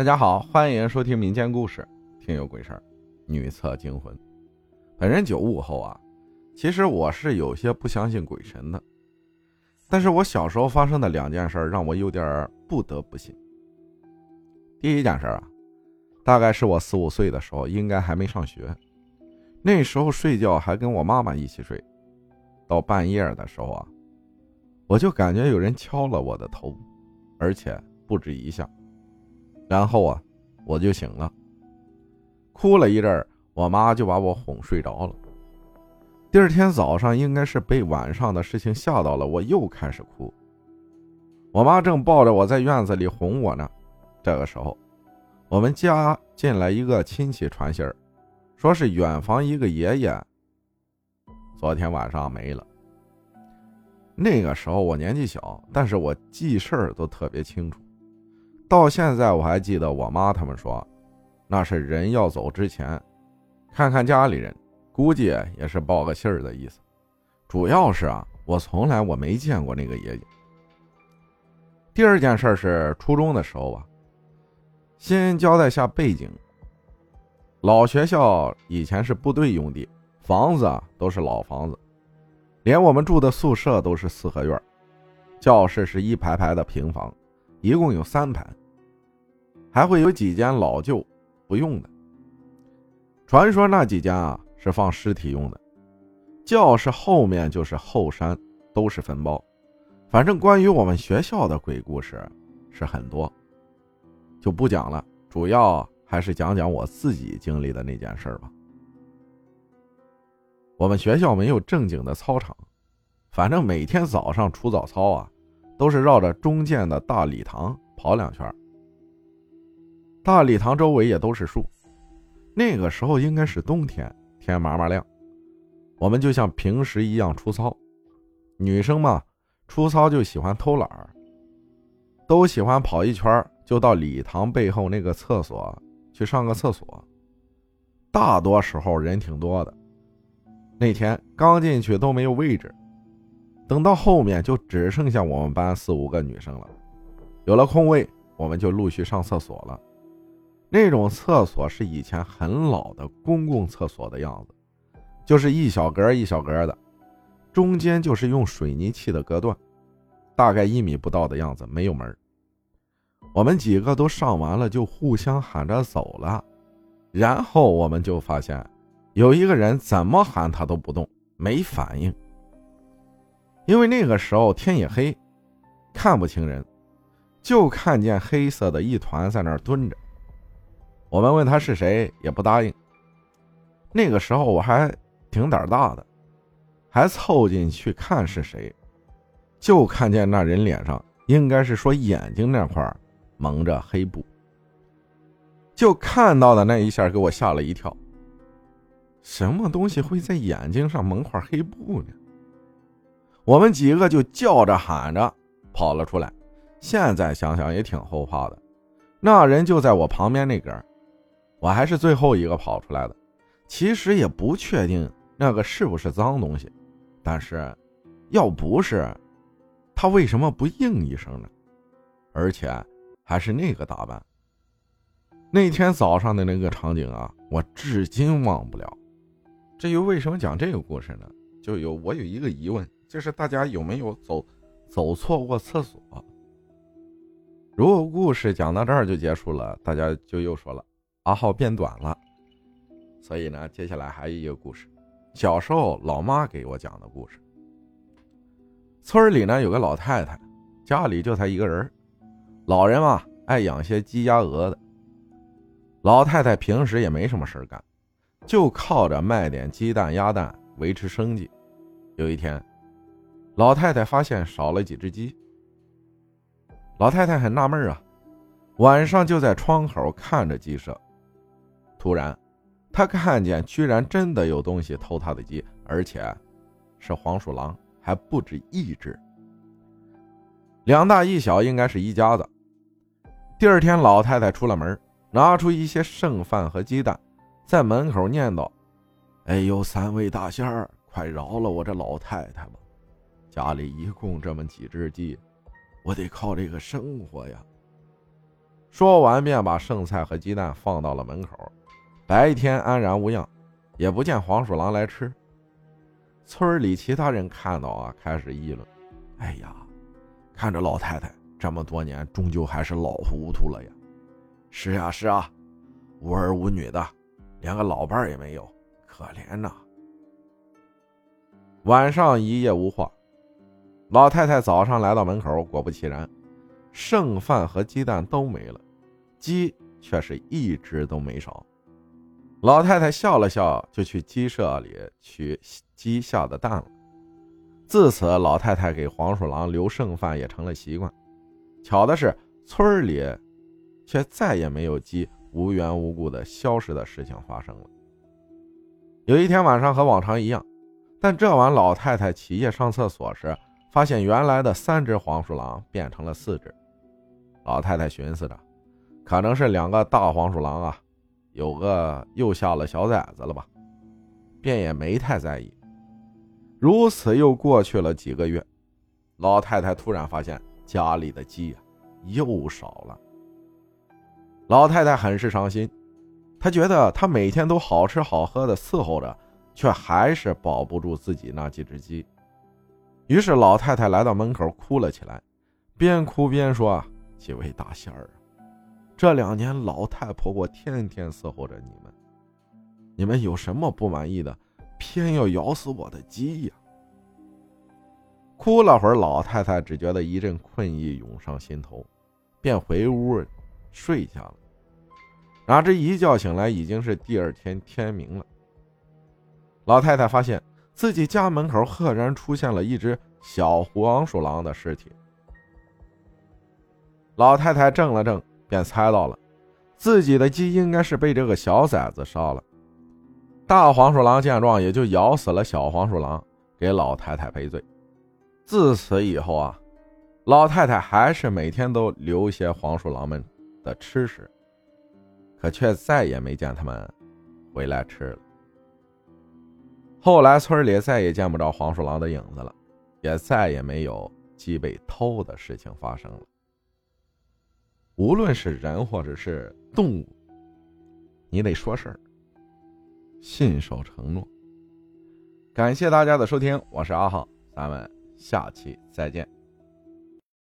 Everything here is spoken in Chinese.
大家好，欢迎收听民间故事，听有鬼事儿，女厕惊魂。本人九五后啊，其实我是有些不相信鬼神的，但是我小时候发生的两件事让我有点不得不信。第一件事啊，大概是我四五岁的时候，应该还没上学，那时候睡觉还跟我妈妈一起睡，到半夜的时候啊，我就感觉有人敲了我的头，而且不止一下。然后啊，我就醒了，哭了一阵我妈就把我哄睡着了。第二天早上，应该是被晚上的事情吓到了，我又开始哭。我妈正抱着我在院子里哄我呢。这个时候，我们家进来一个亲戚传信儿，说是远房一个爷爷昨天晚上没了。那个时候我年纪小，但是我记事儿都特别清楚。到现在我还记得我妈他们说，那是人要走之前，看看家里人，估计也是报个信儿的意思。主要是啊，我从来我没见过那个爷爷。第二件事是初中的时候啊，先交代下背景。老学校以前是部队用地，房子啊都是老房子，连我们住的宿舍都是四合院，教室是一排排的平房，一共有三排。还会有几间老旧不用的，传说那几间啊是放尸体用的。教室后面就是后山，都是坟包。反正关于我们学校的鬼故事是很多，就不讲了。主要还是讲讲我自己经历的那件事吧。我们学校没有正经的操场，反正每天早上除早操啊，都是绕着中间的大礼堂跑两圈。大礼堂周围也都是树，那个时候应该是冬天，天麻麻亮。我们就像平时一样出操，女生嘛，出操就喜欢偷懒儿，都喜欢跑一圈就到礼堂背后那个厕所去上个厕所。大多时候人挺多的，那天刚进去都没有位置，等到后面就只剩下我们班四五个女生了，有了空位，我们就陆续上厕所了。那种厕所是以前很老的公共厕所的样子，就是一小格一小格的，中间就是用水泥砌的隔断，大概一米不到的样子，没有门。我们几个都上完了，就互相喊着走了，然后我们就发现，有一个人怎么喊他都不动，没反应。因为那个时候天也黑，看不清人，就看见黑色的一团在那儿蹲着。我们问他是谁，也不答应。那个时候我还挺胆大的，还凑进去看是谁，就看见那人脸上应该是说眼睛那块蒙着黑布，就看到的那一下给我吓了一跳。什么东西会在眼睛上蒙块黑布呢？我们几个就叫着喊着跑了出来。现在想想也挺后怕的，那人就在我旁边那根我还是最后一个跑出来的，其实也不确定那个是不是脏东西，但是，要不是，他为什么不应一声呢？而且还是那个打扮。那天早上的那个场景啊，我至今忘不了。至于为什么讲这个故事呢？就有我有一个疑问，就是大家有没有走走错过厕所？如果故事讲到这儿就结束了，大家就又说了。阿浩变短了，所以呢，接下来还有一个故事，小时候老妈给我讲的故事。村里呢有个老太太，家里就她一个人，老人嘛爱养些鸡鸭鹅的。老太太平时也没什么事干，就靠着卖点鸡蛋鸭蛋维持生计。有一天，老太太发现少了几只鸡，老太太很纳闷啊，晚上就在窗口看着鸡舍。突然，他看见居然真的有东西偷他的鸡，而且是黄鼠狼，还不止一只。两大一小应该是一家子。第二天，老太太出了门，拿出一些剩饭和鸡蛋，在门口念叨：“哎呦，三位大仙儿，快饶了我这老太太吧！家里一共这么几只鸡，我得靠这个生活呀。”说完便把剩菜和鸡蛋放到了门口。白天安然无恙，也不见黄鼠狼来吃。村里其他人看到啊，开始议论：“哎呀，看着老太太这么多年，终究还是老糊涂了呀。”“是啊，是啊，无儿无女的，连个老伴也没有，可怜呐。”晚上一夜无话，老太太早上来到门口，果不其然，剩饭和鸡蛋都没了，鸡却是一只都没少。老太太笑了笑，就去鸡舍里取鸡下的蛋了。自此，老太太给黄鼠狼留剩饭也成了习惯。巧的是，村里却再也没有鸡无缘无故的消失的事情发生了。有一天晚上和往常一样，但这晚老太太起夜上厕所时，发现原来的三只黄鼠狼变成了四只。老太太寻思着，可能是两个大黄鼠狼啊。有个又下了小崽子了吧，便也没太在意。如此又过去了几个月，老太太突然发现家里的鸡啊又少了。老太太很是伤心，她觉得她每天都好吃好喝的伺候着，却还是保不住自己那几只鸡。于是老太太来到门口哭了起来，边哭边说：“，几位大仙儿。”这两年，老太婆我天天伺候着你们，你们有什么不满意的，偏要咬死我的鸡呀？哭了会儿，老太太只觉得一阵困意涌上心头，便回屋睡下了。哪知一觉醒来，已经是第二天天明了。老太太发现自己家门口赫然出现了一只小黄鼠狼的尸体。老太太怔了怔。便猜到了，自己的鸡应该是被这个小崽子杀了。大黄鼠狼见状，也就咬死了小黄鼠狼，给老太太赔罪。自此以后啊，老太太还是每天都留些黄鼠狼们的吃食，可却再也没见他们回来吃了。后来村里再也见不着黄鼠狼的影子了，也再也没有鸡被偷的事情发生了。无论是人或者是动物，你得说事儿，信守承诺。感谢大家的收听，我是阿浩，咱们下期再见。